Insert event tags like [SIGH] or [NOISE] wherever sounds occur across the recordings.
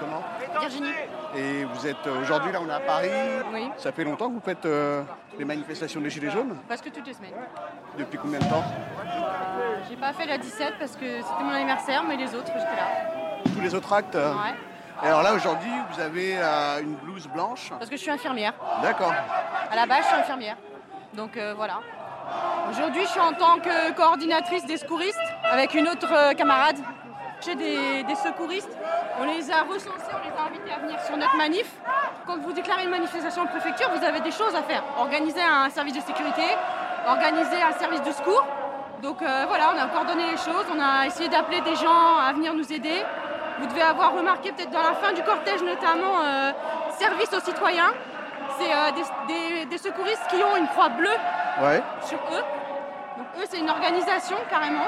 Comment Virginie. Et vous êtes euh, aujourd'hui là, on est à Paris. Oui. Ça fait longtemps que vous faites euh, les manifestations des Gilets jaunes? Presque toutes les semaines. Depuis combien de temps? Euh, j'ai pas fait la 17 parce que c'était mon anniversaire, mais les autres, j'étais là. Tous les autres actes Ouais. Et alors là, aujourd'hui, vous avez euh, une blouse blanche? Parce que je suis infirmière. D'accord. À la base, je suis infirmière. Donc voilà. Aujourd'hui, je suis en tant que coordinatrice des secouristes avec une autre camarade. Chez des, des secouristes, on les a recensés, on les a invités à venir sur notre manif. Quand vous déclarez une manifestation en préfecture, vous avez des choses à faire. Organiser un service de sécurité, organiser un service de secours. Donc euh, voilà, on a coordonné les choses, on a essayé d'appeler des gens à venir nous aider. Vous devez avoir remarqué peut-être dans la fin du cortège notamment euh, service aux citoyens. C'est euh, des, des- des secouristes qui ont une croix bleue Ouais. sur eux. Donc eux, c'est une organisation carrément.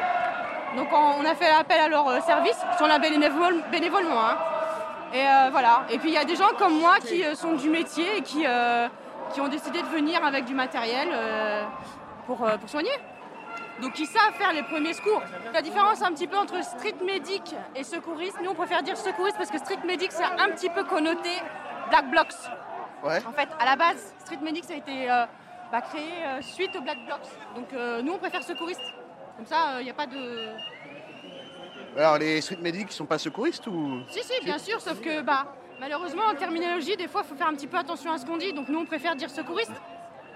Donc on, a fait appel à leur euh, service, sont là bénévole- bénévolement. hein. Et euh, voilà. Et puis il y a des gens comme moi qui euh, sont du métier et qui, euh, qui ont décidé de venir avec du matériel pour, pour soigner. Donc ils savent faire les premiers secours. La différence un petit peu entre street medic et secouriste, nous on préfère dire secouriste parce que street medic c'est un petit peu connoté black blocs. Ouais. En fait, à la base, Street Medic, ça a été bah, créé suite au Black Blocs. Donc nous, on préfère secouriste. Comme ça, il n'y a pas de... Alors les street medics, ils sont pas secouristes ou? Si, si, bien sûr, sauf que bah, malheureusement, en terminologie, des fois, il faut faire un petit peu attention à ce qu'on dit. Donc nous, on préfère dire secouriste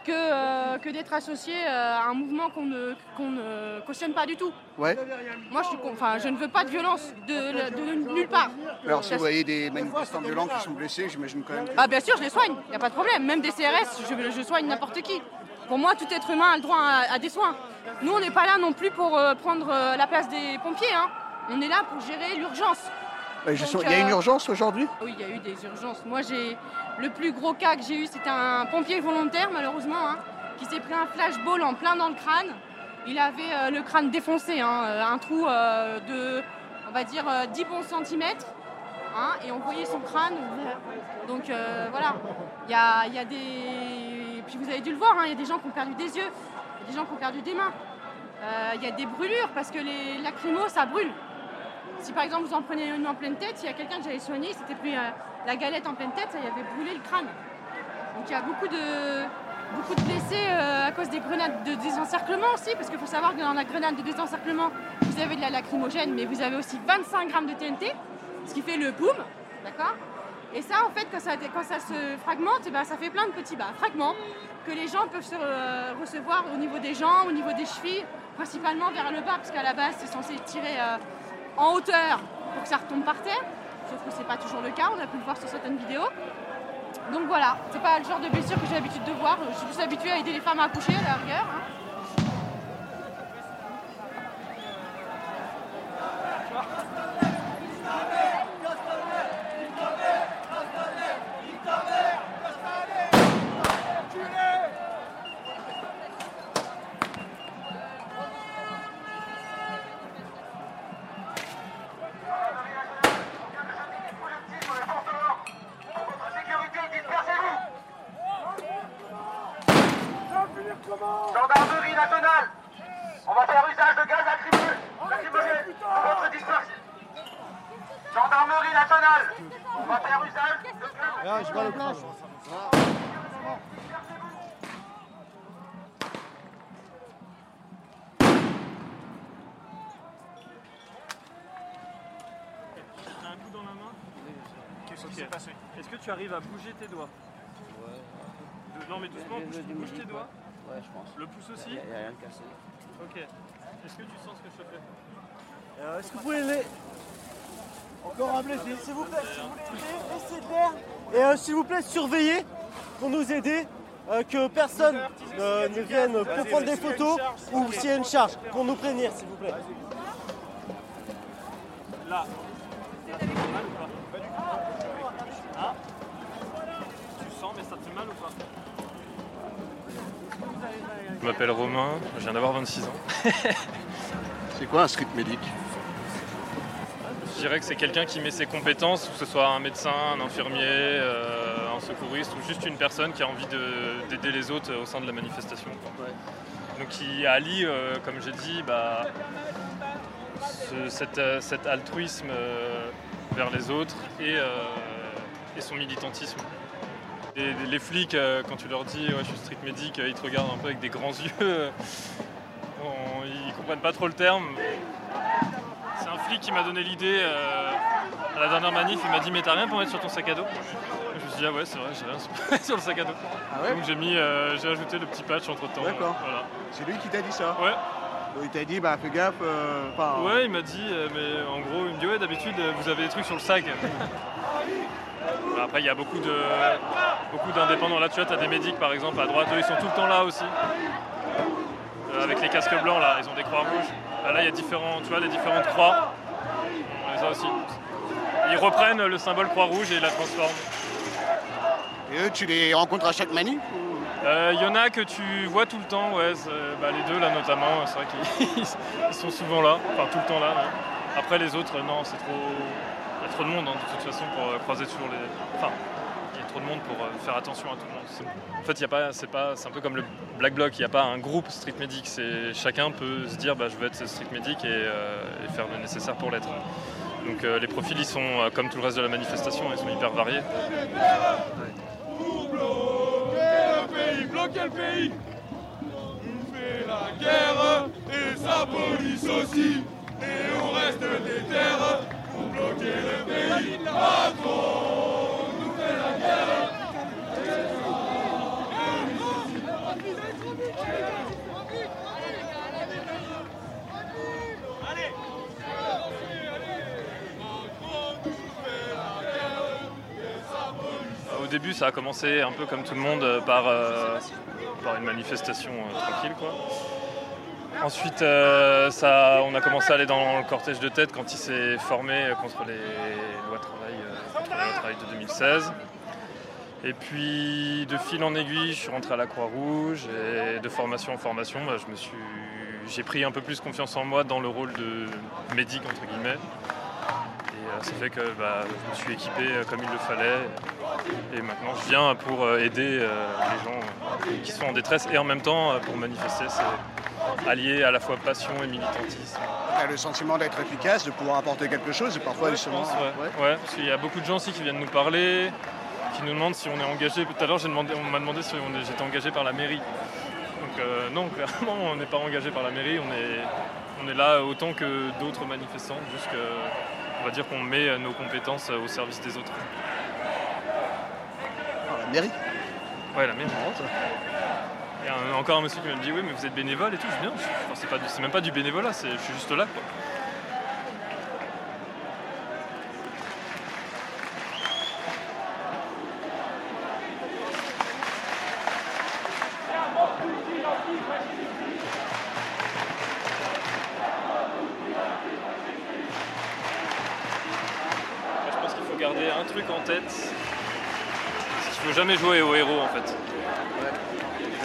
que, euh, que d'être associé euh, à un mouvement qu'on ne, qu'on ne cautionne pas du tout. Ouais. Moi, je, suis con- enfin, je ne veux pas de violence de, de nulle part. Alors si vous voyez des manifestants violents qui sont blessés, j'imagine quand même. que- Ah bien sûr, je les soigne, il n'y a pas de problème. Même des CRS, je, je soigne n'importe qui. Pour moi, tout être humain a le droit à, à des soins. Nous, on n'est pas là non plus pour euh, prendre euh, la place des pompiers. hein. On est là pour gérer l'urgence. Il y a une euh, urgence aujourd'hui? Oui, il y a eu des urgences. Moi, j'ai le plus gros cas que j'ai eu, c'était un pompier volontaire, malheureusement, hein, qui s'est pris un flashball en plein dans le crâne. Il avait le crâne défoncé, hein, un trou de, on va dire, euh, 10 bons centimètres. hein, et on voyait son crâne. Donc euh, voilà, il y a, y a des. Puis vous avez dû le voir, hein, il y a des gens qui ont perdu des yeux, des gens qui ont perdu des mains. Euh, Il y a des brûlures parce que les lacrymos, ça brûle. Si par exemple vous en prenez une en pleine tête, il y a quelqu'un que j'avais soigné, il s'était pris euh, la galette en pleine tête, ça y avait brûlé le crâne. Donc il y a beaucoup de, beaucoup de blessés euh, à cause des grenades de désencerclement aussi, parce qu'il faut savoir que dans la grenade de désencerclement, vous avez de la lacrymogène, mais vous avez aussi 25 grammes de TNT, ce qui fait le boom, d'accord? Et ça, en fait, quand ça, se fragmente, eh ben, ça fait plein de petits bah, fragments que les gens peuvent se euh, recevoir au niveau des jambes, au niveau des chevilles, principalement vers le bas, parce qu'à la base, c'est censé tirer euh, en hauteur pour que ça retombe par terre. Sauf que c'est pas toujours le cas, on a pu le voir sur certaines vidéos. Donc voilà, c'est pas le genre de blessure que j'ai l'habitude de voir. Je suis plus habituée à aider les femmes à accoucher à la rigueur. hein. Gendarmerie nationale On va faire usage de gaz lacrymogène lacrymogène pour votre dispersion. Gendarmerie nationale On va faire usage de gaz T'as un coup dans la main Qu'est-ce qui s'est passé Est-ce que tu arrives à bouger tes doigts De- Non mais doucement, bouge, bouge tes doigts. Ouais, je pense. Le pouce aussi Il n'y a, rien de cassé. Ok. Est-ce que tu sens ce que je fais Euh, Est-ce que vous pouvez les... Encore un blessé, s'il vous plaît, si vous voulez aider, essayez de l'air. Et euh, s'il vous plaît, surveillez pour nous aider, euh, que personne euh, ne vienne pour prendre des photos ou s'il y a une charge, pour nous prévenir, s'il vous plaît. Là. Ça te fait mal ou pas Tu sens mais ça te fait mal ou pas Je m'appelle Romain, je viens d'avoir 26 ans. [LAUGHS] C'est quoi un street medic Je dirais que c'est quelqu'un qui met ses compétences, que ce soit un médecin, un infirmier, euh, un secouriste ou juste une personne qui a envie de- d'aider les autres au sein de la manifestation. quoi. Donc qui allie, euh, comme j'ai dit, bah, ce- cet, euh, cet altruisme euh, vers les autres et, euh, et son militantisme. Et les flics, quand tu leur dis ouais, je suis street medic, euh, ils te regardent un peu avec des grands [LAUGHS] yeux. On- ils comprennent pas trop le terme. C'est un flic qui m'a donné l'idée euh, à la dernière manif. Il m'a dit mais t'as rien pour mettre sur ton sac à dos? Je me suis dit ah ouais c'est vrai j'ai rien sur- [LAUGHS] sur le sac à dos. Ah ouais? Donc j'ai mis, euh, j'ai ajouté le petit patch entre temps. D'accord. Voilà. C'est lui qui t'a dit ça? Ouais. Il t'a dit, bah fais gaffe. euh, enfin, Ouais, il m'a dit, euh, mais en gros, il me dit, ouais, d'habitude, euh, vous avez des trucs sur le sac. [LAUGHS] Après, il y a beaucoup de beaucoup d'indépendants. Là, tu vois, tu as des médics, par exemple, à droite, eux, ils sont tout le temps là aussi. Euh, avec les casques blancs, là, ils ont des croix rouges. Ah, là, il y a différents, tu vois, les différentes croix. On les a aussi. Ils reprennent le symbole croix rouge et ils la transforment. Et eux, tu les rencontres à chaque manif Il y en a que tu vois tout le temps, ouais, bah, les deux là notamment, c'est vrai qu'ils [LAUGHS] ils sont souvent là, enfin tout le temps là. Après les autres, non, c'est trop. Il y a trop de monde hein, de toute façon pour euh, croiser toujours les. Enfin, il y a trop de monde pour euh, faire attention à tout le monde. En fait, pas, c'est un peu comme le Black Bloc, il n'y a pas un groupe street medic, chacun peut se dire, bah, je veux être street medic et, euh, faire le nécessaire pour l'être. Donc euh, les profils, ils sont euh, comme tout le reste de la manifestation, ils sont hyper variés. Bloquer le pays. On fait la guerre et sa police aussi. Et on reste déter pour bloquer le pays. Macron début, ça a commencé un peu comme tout le monde euh, par, euh, par une manifestation euh, tranquille. Quoi. Ensuite, ça, on a commencé à aller dans le cortège de tête quand il s'est formé contre les lois travail, travail de 2016. Et puis, de fil en aiguille, je suis rentré à la Croix-Rouge et de formation en formation, bah, suis, j'ai pris un peu plus confiance en moi dans le rôle de médic entre guillemets. Et ça fait que bah, je me suis équipé euh, comme il le fallait. Et maintenant, je viens pour euh, aider euh, les gens qui sont en détresse et en même temps pour manifester. C'est allié à la fois passion et militantisme. T'as le sentiment d'être efficace, de pouvoir apporter quelque chose, et parfois Ouais, je justement. pense, ouais. Ouais, parce qu'il y a beaucoup de gens aussi qui viennent nous parler, qui nous demandent si on est engagé. Tout à l'heure, on m'a demandé si on est- j'étais engagé par la mairie. Donc euh, non, [LAUGHS] clairement, on n'est pas engagé par la mairie. On est, on est là autant que d'autres manifestants, juste que, on va dire qu'on met nos compétences au service des autres. Par la mairie. Ouais, la mairie. Il y a un- encore un monsieur qui m'a dit oui mais vous êtes bénévole et tout, je viens. Enfin, c'est, même pas du bénévolat, je suis juste là. Quoi. Moi, je pense qu'il faut garder un truc en tête, c'est qu'il faut jamais jouer au héros en fait.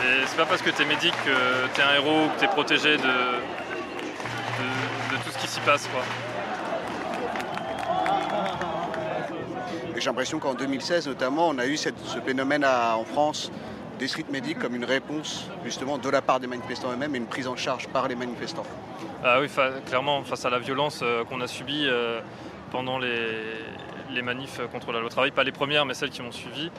Et c'est pas parce que t'es médic que t'es un héros ou que t'es protégé de, de, de tout ce qui s'y passe quoi. J'ai l'impression qu'en 2016 notamment, on a eu cette- ce phénomène à- en France des street medics comme une réponse justement de la part des manifestants eux-mêmes et une prise en charge par les manifestants. Ah oui, fa- clairement, face à la violence euh, qu'on a subie euh, pendant les, les manifs contre la loi travail, pas les premières, mais celles qui ont suivi,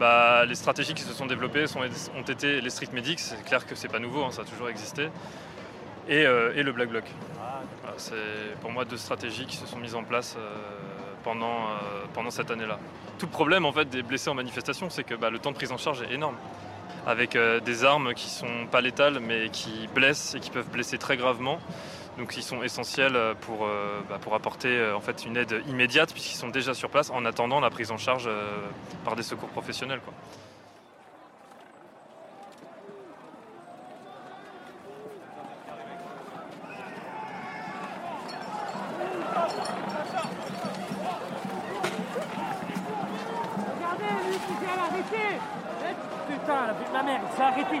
bah, les stratégies qui se sont développées ont été les street medics, c'est clair que c'est pas nouveau, hein, ça a toujours existé, et, euh, le black bloc. C'est pour moi deux stratégies qui se sont mises en place euh, pendant, euh, pendant cette année-là. Tout le problème en fait des blessés en manifestation, c'est que bah, le temps de prise en charge est énorme avec des armes qui sont pas létales mais qui blessent et qui peuvent blesser très gravement. Donc ils sont essentiels euh, pour, euh, bah, pour apporter euh, en fait une aide immédiate puisqu'ils sont déjà sur place en attendant la prise en charge par des secours professionnels. Regardez, lui, il s'est arrêté Putain, la pute de ma mère, il s'est arrêté,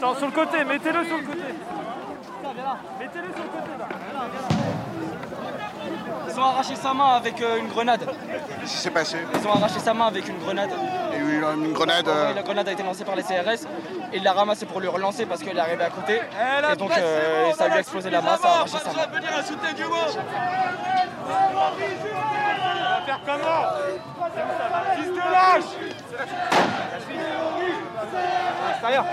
Non, sur le côté, mettez-le sur le côté. Mettez-le sur le côté là. Ils ont arraché sa main avec euh, une grenade. Qu'est-ce qui s'est passé Ils ont arraché sa main avec une grenade. A eu une grenade. euh, Oui, la grenade a été lancée par les CRS. Et il l'a ramassée pour lui relancer parce qu'elle est arrivée à côté. Et donc euh, ça lui a explosé la main, ça a arraché sa main. faire comment? Fils de lâche Extérieur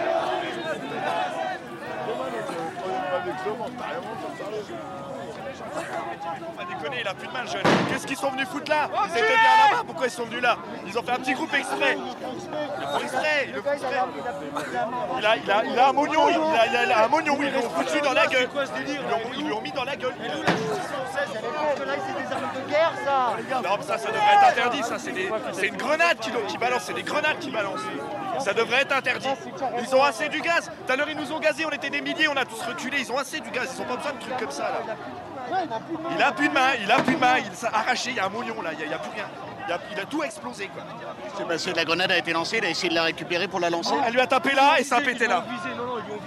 Pas déconner, il a plus de main, le jeune. Qu'est-ce qu'ils sont venus foutre là Ils étaient bien là-bas, pourquoi ils sont venus là Ils ont fait un petit groupe exprès. Ils exprès, le. Il a, il a, il a un mognon, il a, il a un mognon, ils l'ont foutu dans la gueule. Ils lui ont- mis dans la gueule. Non, mais ça, ça devrait être interdit, ça. C'est des- c'est une grenade qui, qui balance, c'est des grenades qui balancent. Ça devrait être interdit. Ils ont assez du gaz. Tout à l'heure, ils nous ont gazés, on était des milliers, on a tous reculé. Ils ont assez du gaz, ils ont pas besoin de trucs comme ça, là. Il a plus de main, il a plus de main, il s'est arraché, il y a un mouillon, là, il n'y a, plus rien. Il a, il a tout explosé, quoi. C'est passé, la grenade a été lancée, il a essayé de la récupérer pour la lancer. Elle lui a tapé là et ça a pété là.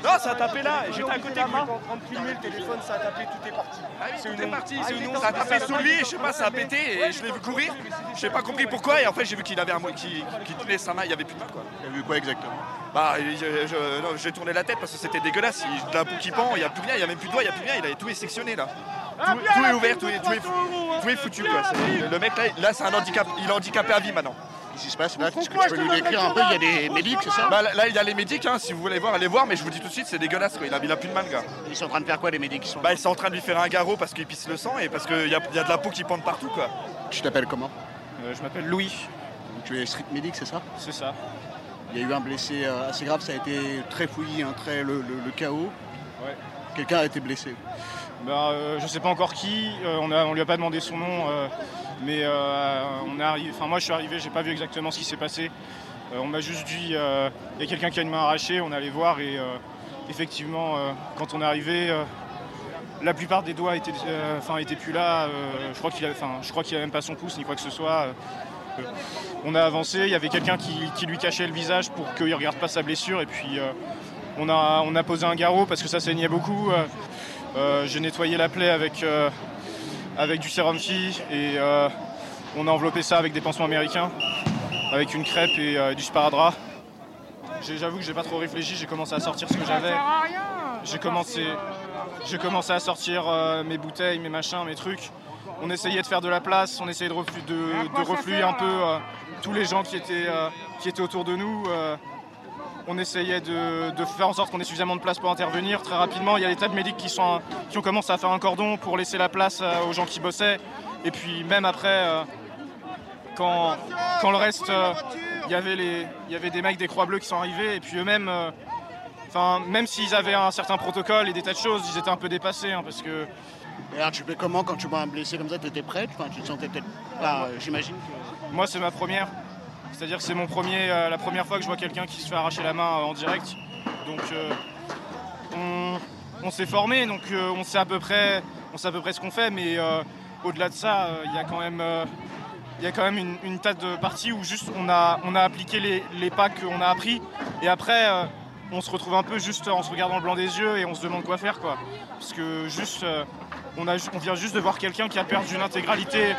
Non, ça a tapé là, et j'étais à côté de lui. en train de filmer le téléphone, ça a tapé, tout est parti. Ah oui, tout est parti, c'est une Ça a tapé sous lui, je sais pas, ça a pété et je l'ai vu courir. Je n'ai pas compris pourquoi et en fait j'ai vu qu'il avait un mot qui, qui tenait sa main, il n'y avait plus de main quoi. Il a vu quoi exactement? Bah je- je- non, j'ai tourné la tête parce que c'était dégueulasse, il, de la boue qui pend, il n'y a plus rien, il n'y a même plus de doigts, il n'y a plus rien, il avait tout est sectionné là. Tout, tout est ouvert, tout est, tout est, tout est foutu quoi. C'est- Le mec là, là c'est un handicap, il est handicapé à vie maintenant. Qu'est-ce qui se passe là Est-ce que tu peux nous décrire un peu? Il y a des médics, c'est ça? Bah, là, il y a les médics, hein, si vous voulez voir, allez voir, mais je vous dis tout de suite, c'est dégueulasse quoi, il a, il a plus de main le gars. Ils sont en train de faire quoi les médics ils sont... Bah ils sont en train de lui faire un garrot parce qu'il pisse le sang et parce qu'il y a, il y a de la peau qui pend partout quoi. Tu t'appelles comment? Euh, je m'appelle Louis, Tu es street medic, c'est ça? C'est ça. Il y a eu un blessé euh, assez grave, ça a été très fouillis, un très le, le- le chaos. Ouais. Quelqu'un a été blessé? Bah, euh, je sais pas encore qui, euh, on, a, on lui a pas demandé son nom, euh, mais euh, on enfin moi je suis arrivé, j'ai pas vu exactement ce qui s'est passé. Euh, on m'a juste dit, euh, il y a quelqu'un qui a une main arrachée, on allait voir et effectivement, quand on est arrivé, la plupart des doigts étaient, étaient plus là. je crois qu'il avait, enfin, je crois qu'il a même pas son pouce ni quoi que ce soit. On a avancé, il y avait quelqu'un qui, lui cachait le visage pour qu'il regarde pas sa blessure et puis on, a, on a posé un garrot parce que ça saignait beaucoup. J'ai nettoyé la plaie avec, avec du sérum phi et euh, on a enveloppé ça avec des pansements américains, avec une crêpe et euh, du sparadrap. J'avoue que j'ai pas trop réfléchi, j'ai commencé à sortir ce que j'avais. J'ai commencé, j'ai commencé à sortir euh, mes bouteilles, mes machins, mes trucs. On essayait de faire de la place, on essayait de, reflu- de, de refluer un peu tous les gens qui étaient, qui étaient autour de nous. On essayait de, de faire en sorte qu'on ait suffisamment de place pour intervenir. Très rapidement, il y a des tas de médics qui, sont, qui ont commencé à faire un cordon pour laisser la place euh, aux gens qui bossaient. Et puis même après, euh, quand, quand le reste, euh, il y avait les, il y avait des mecs des Croix Bleues qui sont arrivés. Et puis eux-mêmes, enfin, même s'ils avaient un certain protocole et des tas de choses, ils étaient un peu dépassés. hein, parce que Et alors tu fais comment quand tu vois un blessé comme ça? Tu étais prêt? Enfin, Tu te sentais peut-être pas, j'imagine. que- Moi, c'est ma première. C'est-à-dire que c'est mon premier, euh, la première fois que je vois quelqu'un qui se fait arracher la main euh, en direct. Donc, euh, on, s'est formé, donc on sait à peu près, ce qu'on fait. Mais au-delà de ça, il y a quand même, une, une tas de parties où juste on a, appliqué les, les pas qu'on a appris. Et après, on se retrouve un peu juste en se regardant le blanc des yeux et on se demande quoi faire, quoi. Parce que juste, on, on vient juste de voir quelqu'un qui a perdu l'intégralité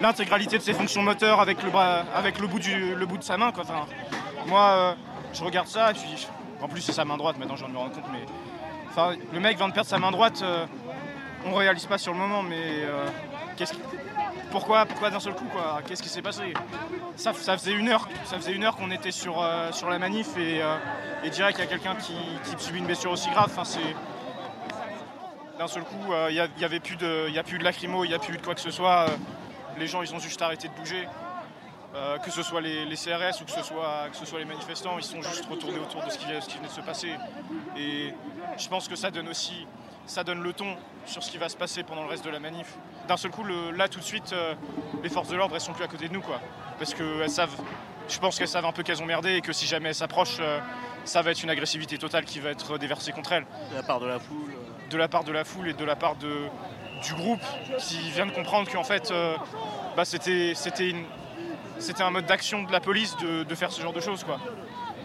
l'intégralité de ses fonctions moteurs avec le, bras, avec le, bout, du, le bout de sa main. Quoi. Enfin, moi, euh, je regarde ça et puis, en plus, c'est sa main droite, maintenant, je viens de me rendre compte. Mais, enfin, le mec vient de perdre sa main droite, euh, on réalise pas sur le moment, mais euh, pourquoi, pourquoi d'un seul coup quoi? Qu'est-ce qui s'est passé? Ça, ça faisait une heure, heure qu'on était sur, euh, sur la manif et, et direct il y a quelqu'un qui, qui subit une blessure aussi grave. Enfin, c'est d'un seul coup, il n'y avait plus de, y a plus de lacrymo, il n'y a plus de quoi que ce soit. Les gens, ils ont juste arrêté de bouger. Euh, que ce soit les, les CRS ou que ce soit, que ce soit les manifestants, ils sont juste retournés autour de ce qui, ce qui venait de se passer. Et je pense que ça donne aussi ça donne le ton sur ce qui va se passer pendant le reste de la manif. D'un seul coup, le- là tout de suite, euh, les forces de l'ordre elles sont plus à côté de nous quoi. Parce qu'elles savent, je pense qu'elles savent un peu qu'elles ont merdé et que si jamais elles s'approchent, euh, ça va être une agressivité totale qui va être déversée contre elles. De la part de la foule. euh. De la part de la foule et de la part de, du groupe qui vient de comprendre qu'en fait euh, bah, c'était, un mode d'action de la police de, faire ce genre de choses quoi.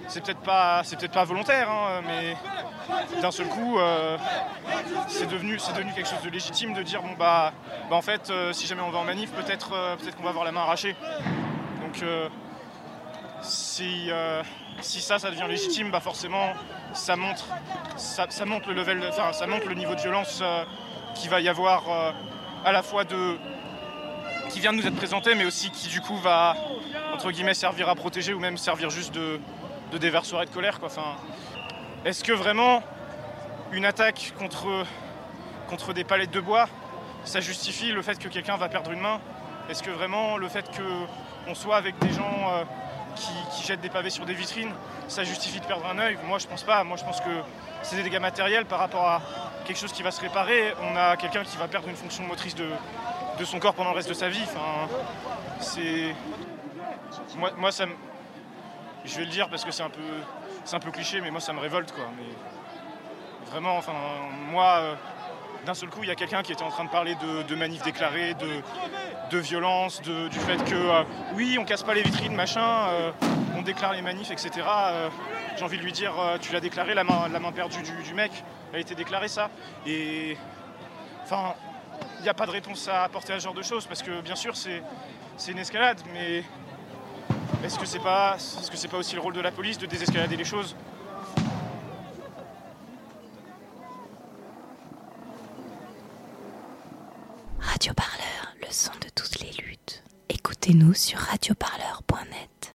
C'est peut-être pas, volontaire, hein, mais d'un seul coup, euh, c'est devenu, quelque chose de légitime de dire bon bah, bah, en fait, euh, si jamais on va en manif, peut-être, peut-être qu'on va avoir la main arrachée. Donc si, ça, ça devient légitime, bah forcément, ça montre, ça, le niveau de violence qu'il va y avoir euh, à la fois de qui vient de nous être présenté, mais aussi qui du coup va entre guillemets servir à protéger ou même servir juste de, de déversoir et de colère. Quoi. Enfin, est-ce que vraiment une attaque contre, contre des palettes de bois, ça justifie le fait que quelqu'un va perdre une main? Est-ce que vraiment le fait qu'on soit avec des gens euh, qui, qui jettent des pavés sur des vitrines, ça justifie de perdre un œil? Moi je pense pas. Moi je pense que c'est des dégâts matériels par rapport à quelque chose qui va se réparer. On a quelqu'un qui va perdre une fonction motrice de, son corps pendant le reste de sa vie. C'est. Moi, ça. Je vais le dire parce que c'est un peu. C'est un peu cliché, mais moi ça me révolte quoi. Vraiment, enfin, moi, euh, d'un seul coup, il y a quelqu'un qui était en train de parler de, manifs déclarés, de, de violence, de- du fait que euh, oui, on casse pas les vitrines, machin, euh, on déclare les manifs, etc. Euh, J'ai envie de lui dire, euh, tu l'as déclaré, la main, perdue du, mec, elle a été déclarée ça. Et enfin, il n'y a pas de réponse à apporter à ce genre de choses parce que bien sûr c'est une escalade, mais est-ce que c'est pas est-ce que pas aussi le rôle de la police de désescalader les choses? Radio Parleur, le son de toutes les luttes. Écoutez-nous sur radioparleur.net.